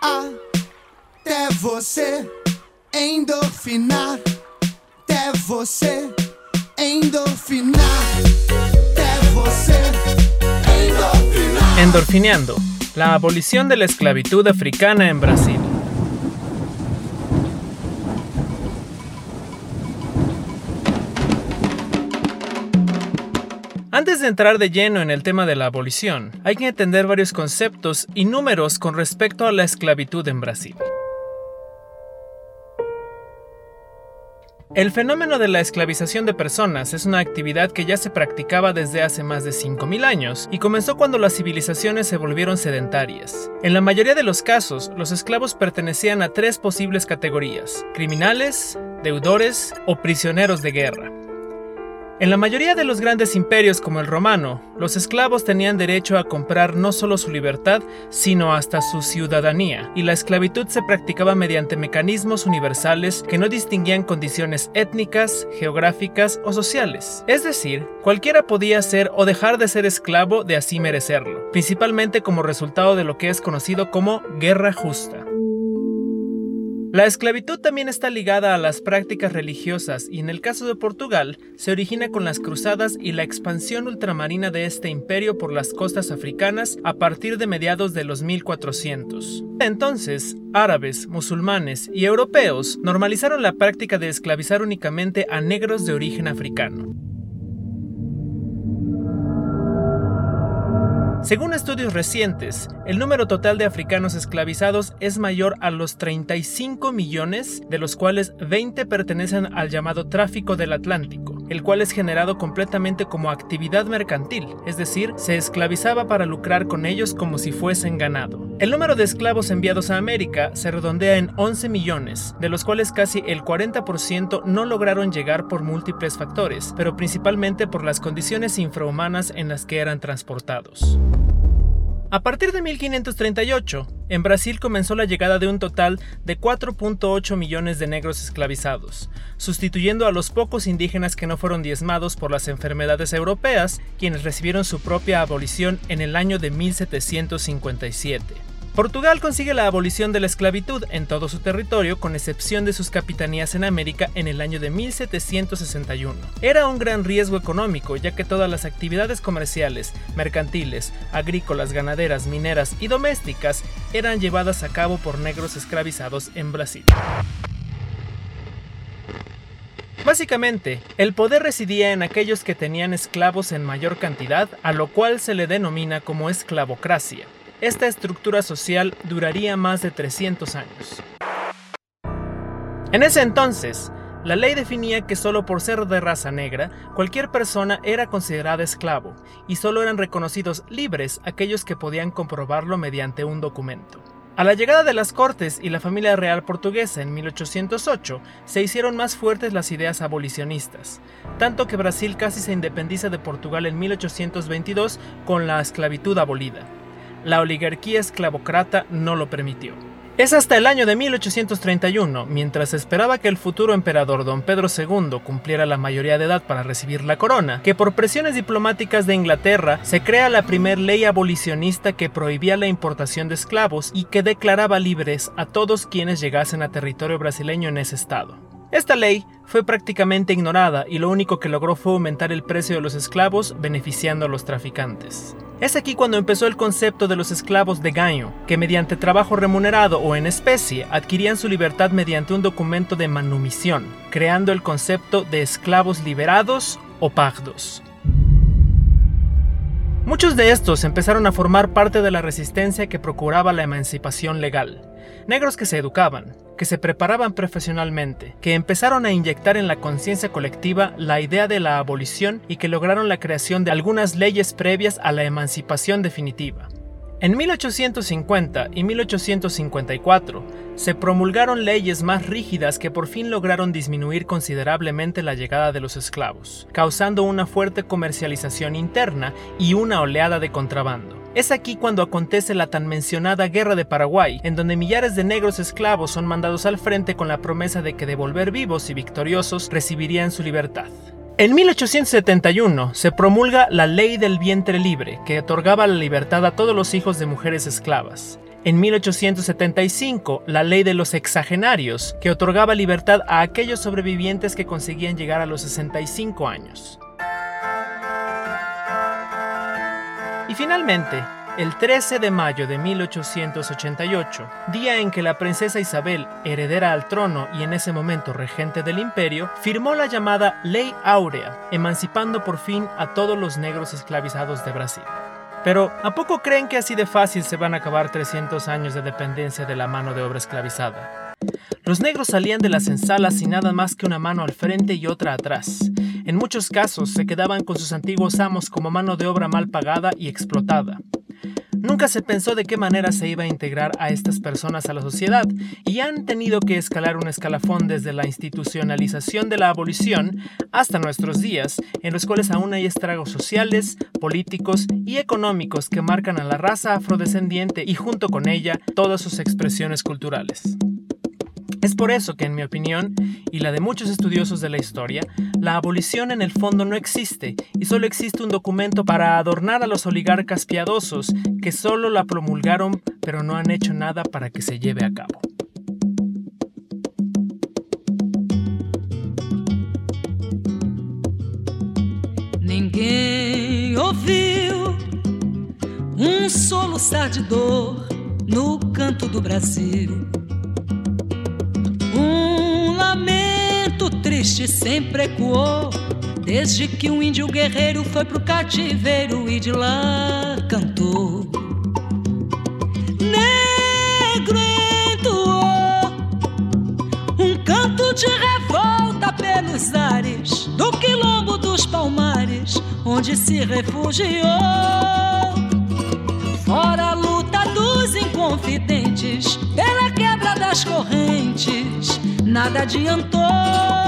até você endorfinar, até você endorfinar, até você endorfinar. Endorfineando, la abolición de la esclavitud africana en Brasil. Antes de entrar de lleno en el tema de la abolición, hay que entender varios conceptos y números con respecto a la esclavitud en Brasil. El fenómeno de la esclavización de personas es una actividad que ya se practicaba desde hace más de 5.000 años y comenzó cuando las civilizaciones se volvieron sedentarias. En la mayoría de los casos, los esclavos pertenecían a tres posibles categorías, criminales, deudores o prisioneros de guerra. En la mayoría de los grandes imperios como el romano, los esclavos tenían derecho a comprar no solo su libertad, sino hasta su ciudadanía, y la esclavitud se practicaba mediante mecanismos universales que no distinguían condiciones étnicas, geográficas o sociales. Es decir, cualquiera podía ser o dejar de ser esclavo de así merecerlo, principalmente como resultado de lo que es conocido como guerra justa. La esclavitud también está ligada a las prácticas religiosas y en el caso de Portugal se origina con las cruzadas y la expansión ultramarina de este imperio por las costas africanas a partir de mediados de los 1400. Entonces, árabes, musulmanes y europeos normalizaron la práctica de esclavizar únicamente a negros de origen africano. Según estudios recientes, el número total de africanos esclavizados es mayor a los 35 millones, de los cuales 20 pertenecen al llamado tráfico del Atlántico, el cual es generado completamente como actividad mercantil, es decir, se esclavizaba para lucrar con ellos como si fuesen ganado. El número de esclavos enviados a América se redondea en 11 millones, de los cuales casi el 40% no lograron llegar por múltiples factores, pero principalmente por las condiciones infrahumanas en las que eran transportados. A partir de 1538, en Brasil comenzó la llegada de un total de 4.8 millones de negros esclavizados, sustituyendo a los pocos indígenas que no fueron diezmados por las enfermedades europeas, quienes recibieron su propia abolición en el año de 1757. Portugal consigue la abolición de la esclavitud en todo su territorio, con excepción de sus capitanías en América en el año de 1761. Era un gran riesgo económico, ya que todas las actividades comerciales, mercantiles, agrícolas, ganaderas, mineras y domésticas eran llevadas a cabo por negros esclavizados en Brasil. Básicamente, el poder residía en aquellos que tenían esclavos en mayor cantidad, a lo cual se le denomina como esclavocracia. Esta estructura social duraría más de 300 años. En ese entonces, la ley definía que solo por ser de raza negra, cualquier persona era considerada esclavo, y solo eran reconocidos libres aquellos que podían comprobarlo mediante un documento. A la llegada de las Cortes y la familia real portuguesa en 1808, se hicieron más fuertes las ideas abolicionistas, tanto que Brasil casi se independiza de Portugal en 1822 con la esclavitud abolida la oligarquía esclavocrata no lo permitió. Es hasta el año de 1831, mientras esperaba que el futuro emperador don Pedro II cumpliera la mayoría de edad para recibir la corona, que por presiones diplomáticas de Inglaterra se crea la primera ley abolicionista que prohibía la importación de esclavos y que declaraba libres a todos quienes llegasen a territorio brasileño en ese estado. Esta ley fue prácticamente ignorada y lo único que logró fue aumentar el precio de los esclavos beneficiando a los traficantes. Es aquí cuando empezó el concepto de los esclavos de gaño, que mediante trabajo remunerado o en especie adquirían su libertad mediante un documento de manumisión, creando el concepto de esclavos liberados o pardos. Muchos de estos empezaron a formar parte de la resistencia que procuraba la emancipación legal, negros que se educaban, que se preparaban profesionalmente, que empezaron a inyectar en la conciencia colectiva la idea de la abolición y que lograron la creación de algunas leyes previas a la emancipación definitiva. En 1850 y 1854 se promulgaron leyes más rígidas que por fin lograron disminuir considerablemente la llegada de los esclavos, causando una fuerte comercialización interna y una oleada de contrabando. Es aquí cuando acontece la tan mencionada Guerra de Paraguay, en donde millares de negros esclavos son mandados al frente con la promesa de que de volver vivos y victoriosos recibirían su libertad. En 1871 se promulga la Ley del Vientre Libre, que otorgaba la libertad a todos los hijos de mujeres esclavas. En 1875, la ley de los exagenarios, que otorgaba libertad a aquellos sobrevivientes que conseguían llegar a los 65 años. Y finalmente, el 13 de mayo de 1888, día en que la princesa Isabel, heredera al trono y en ese momento regente del imperio, firmó la llamada Ley Áurea, emancipando por fin a todos los negros esclavizados de Brasil. Pero, ¿a poco creen que así de fácil se van a acabar 300 años de dependencia de la mano de obra esclavizada? Los negros salían de las ensalas sin nada más que una mano al frente y otra atrás. En muchos casos se quedaban con sus antiguos amos como mano de obra mal pagada y explotada. Nunca se pensó de qué manera se iba a integrar a estas personas a la sociedad y han tenido que escalar un escalafón desde la institucionalización de la abolición hasta nuestros días, en los cuales aún hay estragos sociales, políticos y económicos que marcan a la raza afrodescendiente y junto con ella todas sus expresiones culturales. Es por eso que, en mi opinión, y la de muchos estudiosos de la historia, la abolición en el fondo no existe y solo existe un documento para adornar a los oligarcas piadosos que solo la promulgaron pero no han hecho nada para que se lleve a cabo. Ninguém ouviu um soluçar de dor no canto do Brasil. Triste sempre ecoou, desde que um índio guerreiro foi pro cativeiro e de lá cantou. Negro entoou um canto de revolta pelos ares do quilombo dos palmares, onde se refugiou. Fora a luta dos inconfidentes, pela quebra das correntes, nada adiantou.